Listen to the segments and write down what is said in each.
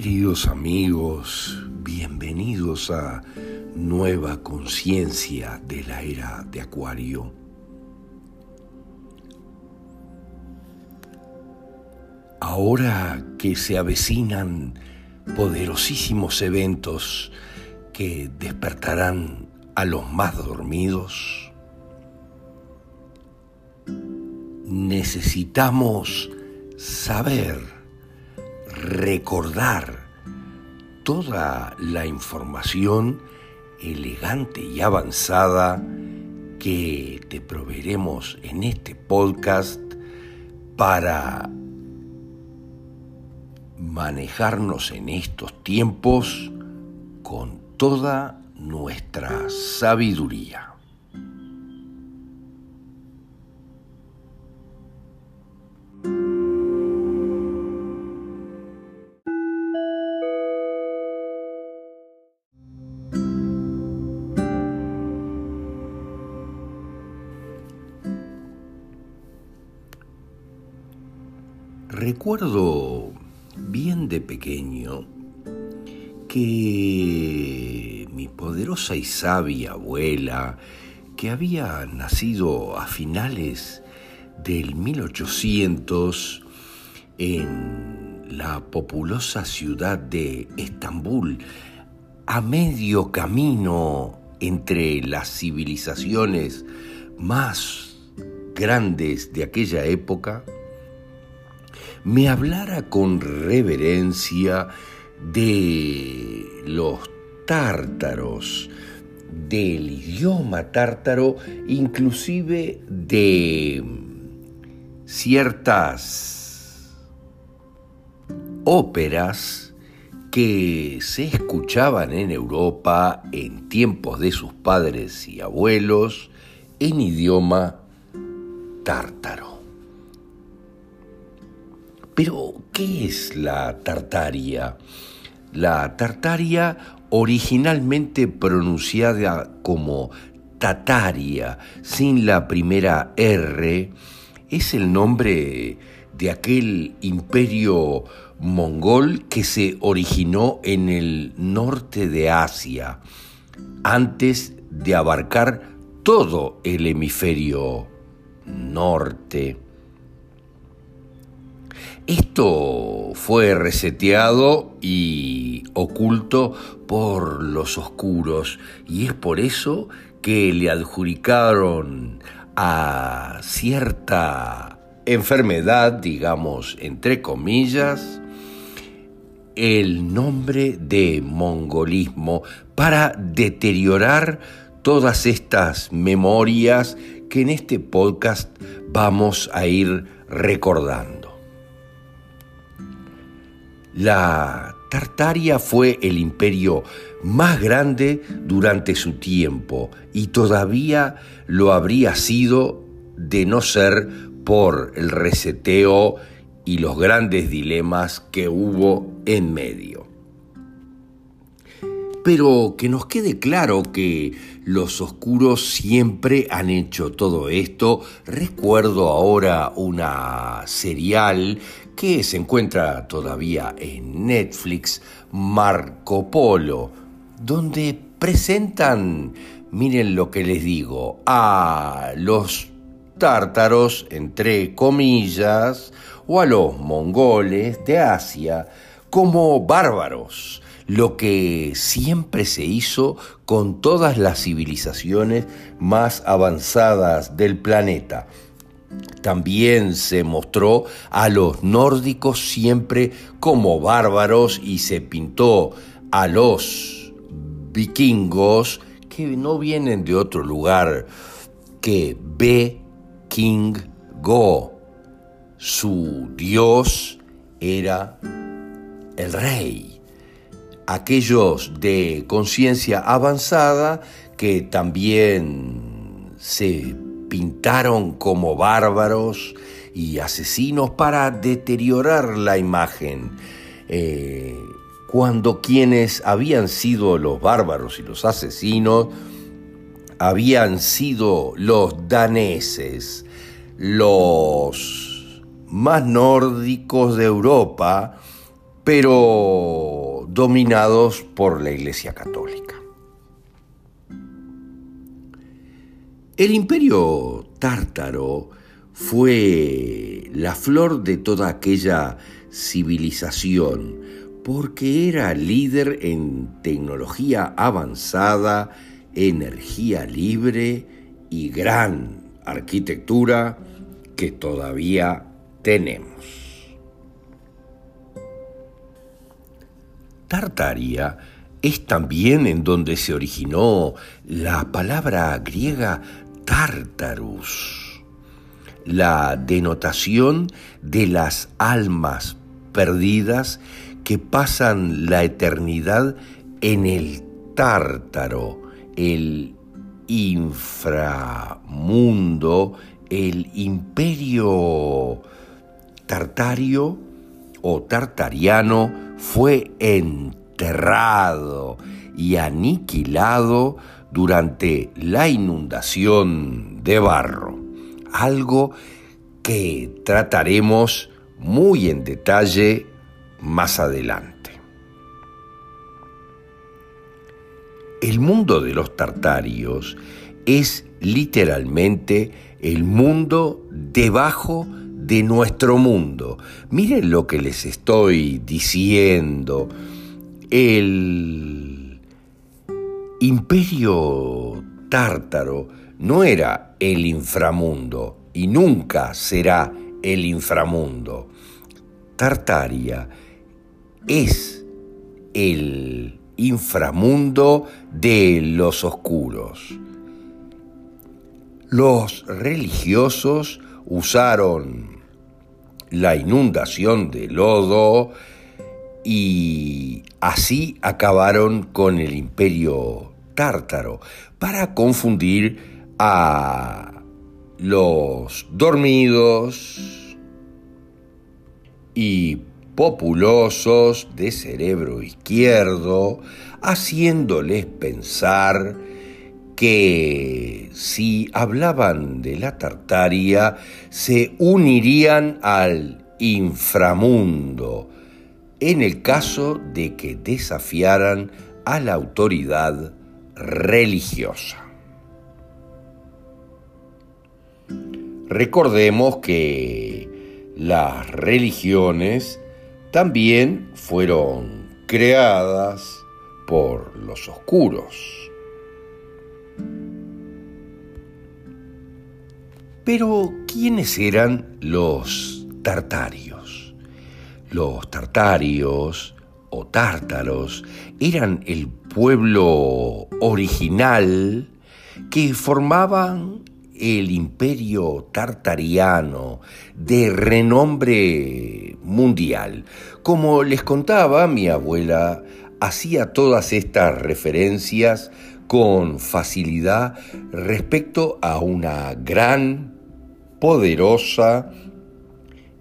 Queridos amigos, bienvenidos a Nueva Conciencia de la Era de Acuario. Ahora que se avecinan poderosísimos eventos que despertarán a los más dormidos, necesitamos saber recordar toda la información elegante y avanzada que te proveeremos en este podcast para manejarnos en estos tiempos con toda nuestra sabiduría. Recuerdo bien de pequeño que mi poderosa y sabia abuela, que había nacido a finales del 1800 en la populosa ciudad de Estambul, a medio camino entre las civilizaciones más grandes de aquella época, me hablara con reverencia de los tártaros, del idioma tártaro, inclusive de ciertas óperas que se escuchaban en Europa en tiempos de sus padres y abuelos en idioma tártaro. Pero, ¿qué es la tartaria? La tartaria, originalmente pronunciada como Tataria, sin la primera R, es el nombre de aquel imperio mongol que se originó en el norte de Asia, antes de abarcar todo el hemisferio norte. Esto fue reseteado y oculto por los oscuros y es por eso que le adjudicaron a cierta enfermedad, digamos, entre comillas, el nombre de mongolismo para deteriorar todas estas memorias que en este podcast vamos a ir recordando. La Tartaria fue el imperio más grande durante su tiempo y todavía lo habría sido de no ser por el reseteo y los grandes dilemas que hubo en medio. Pero que nos quede claro que los oscuros siempre han hecho todo esto. Recuerdo ahora una serial que se encuentra todavía en Netflix, Marco Polo, donde presentan, miren lo que les digo, a los tártaros, entre comillas, o a los mongoles de Asia como bárbaros, lo que siempre se hizo con todas las civilizaciones más avanzadas del planeta también se mostró a los nórdicos siempre como bárbaros y se pintó a los vikingos que no vienen de otro lugar que Be King Go. Su dios era el rey. Aquellos de conciencia avanzada que también se pintaron como bárbaros y asesinos para deteriorar la imagen. Eh, cuando quienes habían sido los bárbaros y los asesinos habían sido los daneses, los más nórdicos de Europa, pero dominados por la Iglesia Católica. El imperio tártaro fue la flor de toda aquella civilización porque era líder en tecnología avanzada, energía libre y gran arquitectura que todavía tenemos. Tartaria es también en donde se originó la palabra griega Tartarus, la denotación de las almas perdidas que pasan la eternidad en el Tártaro, el inframundo, el imperio tartario o tartariano fue enterrado y aniquilado durante la inundación de barro, algo que trataremos muy en detalle más adelante. El mundo de los tartarios es literalmente el mundo debajo de nuestro mundo. Miren lo que les estoy diciendo. El imperio tártaro no era el inframundo y nunca será el inframundo. Tartaria es el inframundo de los oscuros. Los religiosos usaron la inundación de lodo y así acabaron con el imperio tártaro para confundir a los dormidos y populosos de cerebro izquierdo, haciéndoles pensar que si hablaban de la Tartaria se unirían al inframundo en el caso de que desafiaran a la autoridad religiosa. Recordemos que las religiones también fueron creadas por los oscuros. Pero, ¿quiénes eran los tartarios? Los tartarios o tártaros eran el pueblo original que formaban el imperio tartariano de renombre mundial. Como les contaba, mi abuela hacía todas estas referencias con facilidad respecto a una gran poderosa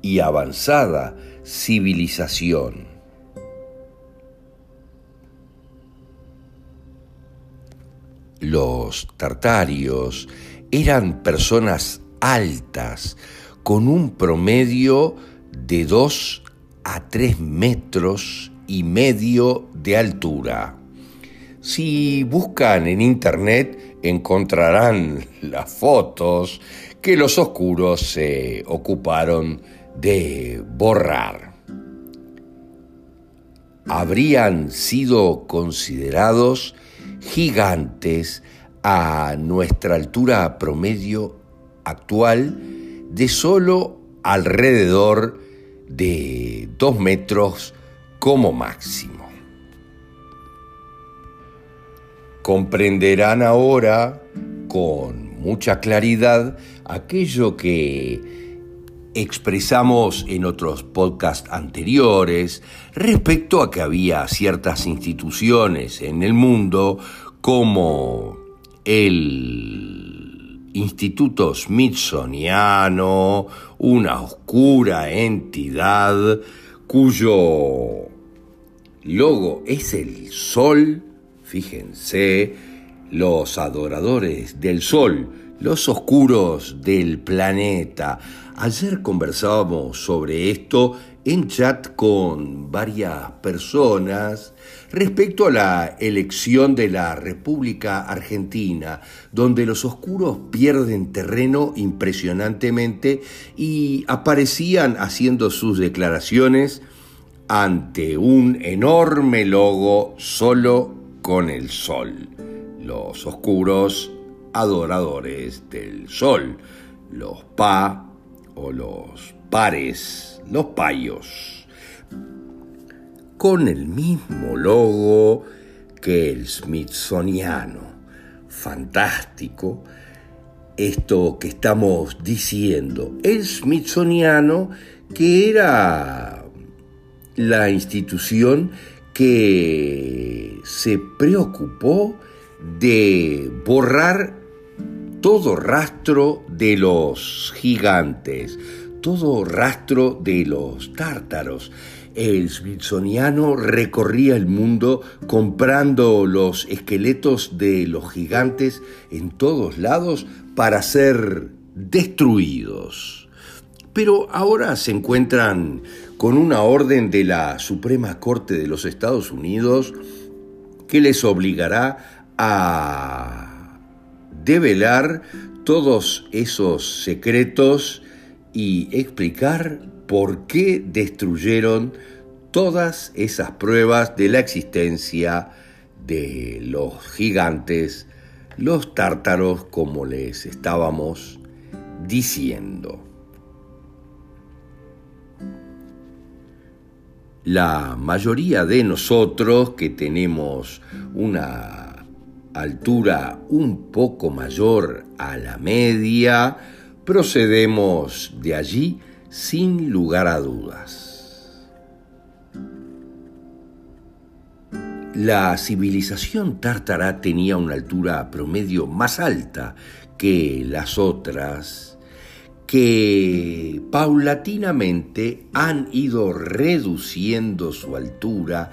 y avanzada civilización. Los tartarios eran personas altas, con un promedio de 2 a 3 metros y medio de altura. Si buscan en internet encontrarán las fotos que los oscuros se ocuparon de borrar. Habrían sido considerados gigantes a nuestra altura promedio actual de solo alrededor de dos metros como máximo. Comprenderán ahora con mucha claridad aquello que expresamos en otros podcasts anteriores respecto a que había ciertas instituciones en el mundo como el Instituto Smithsoniano, una oscura entidad cuyo logo es el sol, fíjense, los adoradores del sol los oscuros del planeta. Ayer conversábamos sobre esto en chat con varias personas respecto a la elección de la República Argentina, donde los oscuros pierden terreno impresionantemente y aparecían haciendo sus declaraciones ante un enorme logo solo con el sol. Los oscuros adoradores del sol, los pa o los pares, los payos, con el mismo logo que el Smithsoniano. Fantástico esto que estamos diciendo. El Smithsoniano que era la institución que se preocupó de borrar todo rastro de los gigantes, todo rastro de los tártaros. El Smithsoniano recorría el mundo comprando los esqueletos de los gigantes en todos lados para ser destruidos. Pero ahora se encuentran con una orden de la Suprema Corte de los Estados Unidos que les obligará a develar todos esos secretos y explicar por qué destruyeron todas esas pruebas de la existencia de los gigantes, los tártaros, como les estábamos diciendo. La mayoría de nosotros que tenemos una altura un poco mayor a la media, procedemos de allí sin lugar a dudas. La civilización tártara tenía una altura promedio más alta que las otras, que paulatinamente han ido reduciendo su altura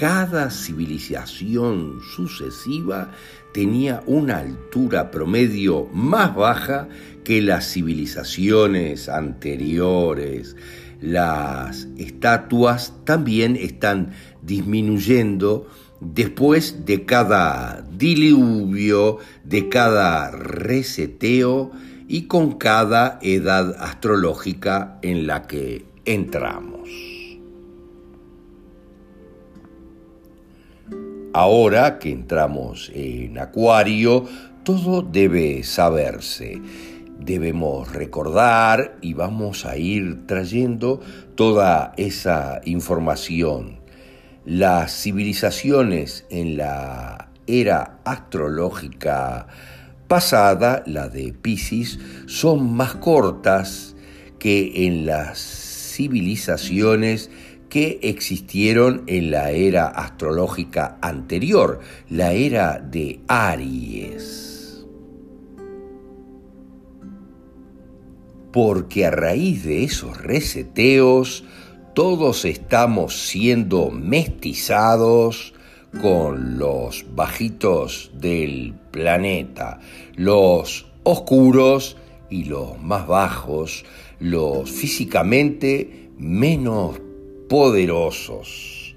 cada civilización sucesiva tenía una altura promedio más baja que las civilizaciones anteriores. Las estatuas también están disminuyendo después de cada diluvio, de cada reseteo y con cada edad astrológica en la que entramos. Ahora que entramos en Acuario, todo debe saberse. Debemos recordar y vamos a ir trayendo toda esa información. Las civilizaciones en la era astrológica pasada, la de Pisces, son más cortas que en las civilizaciones que existieron en la era astrológica anterior, la era de Aries. Porque a raíz de esos reseteos, todos estamos siendo mestizados con los bajitos del planeta, los oscuros y los más bajos, los físicamente menos poderosos.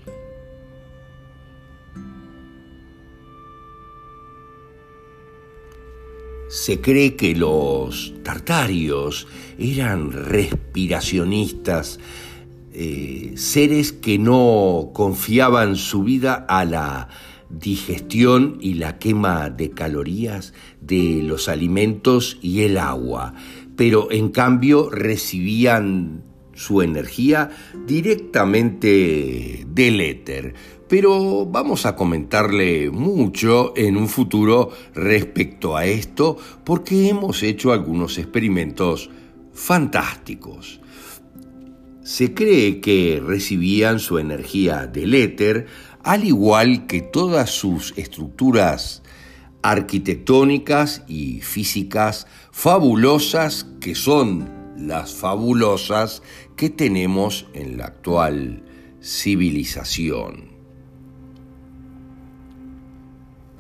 Se cree que los tartarios eran respiracionistas, eh, seres que no confiaban su vida a la digestión y la quema de calorías de los alimentos y el agua, pero en cambio recibían su energía directamente del éter. Pero vamos a comentarle mucho en un futuro respecto a esto porque hemos hecho algunos experimentos fantásticos. Se cree que recibían su energía del éter al igual que todas sus estructuras arquitectónicas y físicas fabulosas que son las fabulosas que tenemos en la actual civilización.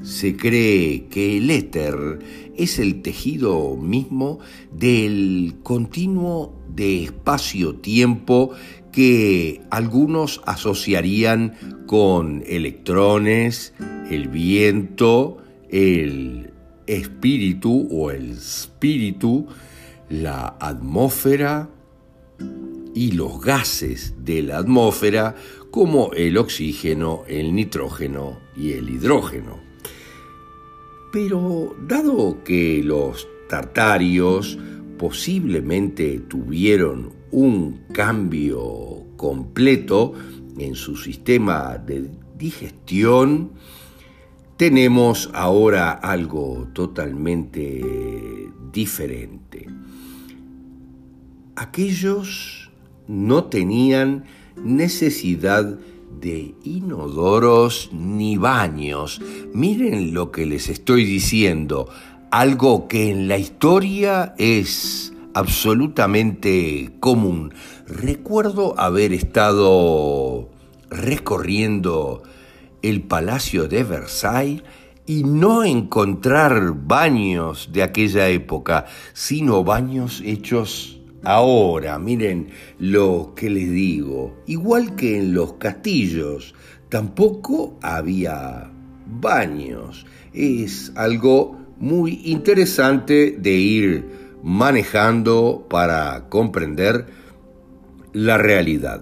se cree que el éter es el tejido mismo del continuo de espacio-tiempo que algunos asociarían con electrones, el viento, el espíritu o el espíritu, la atmósfera y los gases de la atmósfera como el oxígeno, el nitrógeno y el hidrógeno. Pero dado que los tartarios posiblemente tuvieron un cambio completo en su sistema de digestión, tenemos ahora algo totalmente diferente. Aquellos no tenían necesidad de inodoros ni baños. Miren lo que les estoy diciendo, algo que en la historia es absolutamente común. Recuerdo haber estado recorriendo el Palacio de Versailles y no encontrar baños de aquella época, sino baños hechos ahora. Miren lo que les digo. Igual que en los castillos, tampoco había baños. Es algo muy interesante de ir manejando para comprender la realidad.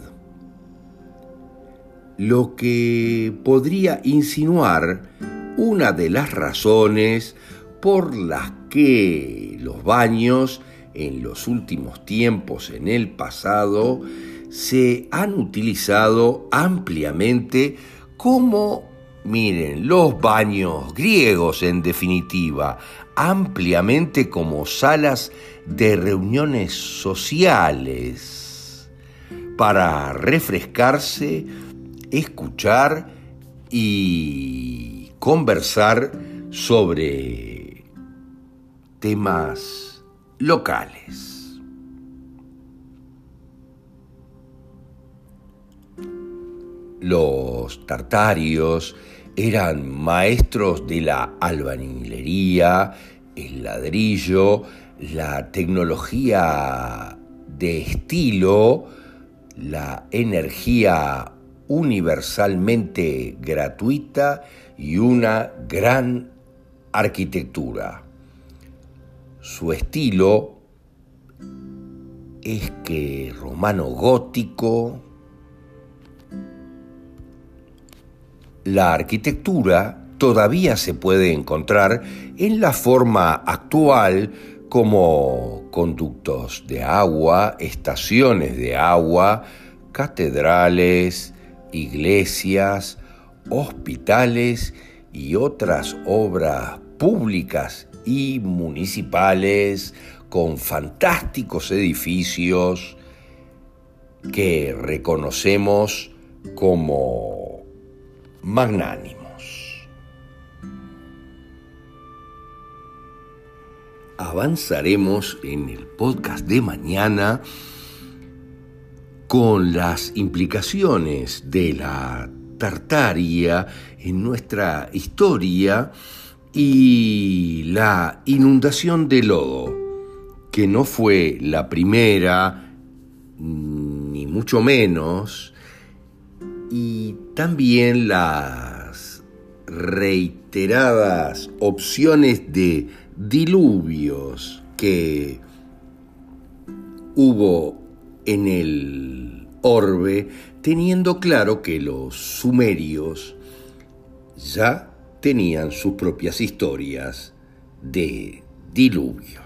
Lo que podría insinuar una de las razones por las que los baños en los últimos tiempos, en el pasado, se han utilizado ampliamente como, miren, los baños griegos en definitiva, ampliamente como salas de reuniones sociales para refrescarse, escuchar y conversar sobre temas locales. Los tartarios eran maestros de la albañilería, el ladrillo, la tecnología de estilo, la energía universalmente gratuita y una gran arquitectura. Su estilo es que romano gótico, la arquitectura todavía se puede encontrar en la forma actual como conductos de agua, estaciones de agua, catedrales, iglesias, hospitales y otras obras públicas y municipales con fantásticos edificios que reconocemos como magnánimos. Avanzaremos en el podcast de mañana con las implicaciones de la Tartaria en nuestra historia y la inundación de lodo, que no fue la primera, ni mucho menos, y también las reiteradas opciones de diluvios que hubo en el orbe, teniendo claro que los sumerios ya tenían sus propias historias de diluvio.